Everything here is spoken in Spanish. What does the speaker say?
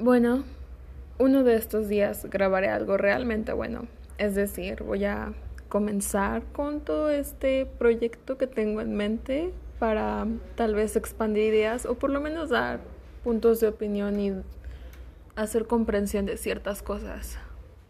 Bueno, uno de estos días grabaré algo realmente bueno. Es decir, voy a comenzar con todo este proyecto que tengo en mente para tal vez expandir ideas o por lo menos dar puntos de opinión y hacer comprensión de ciertas cosas.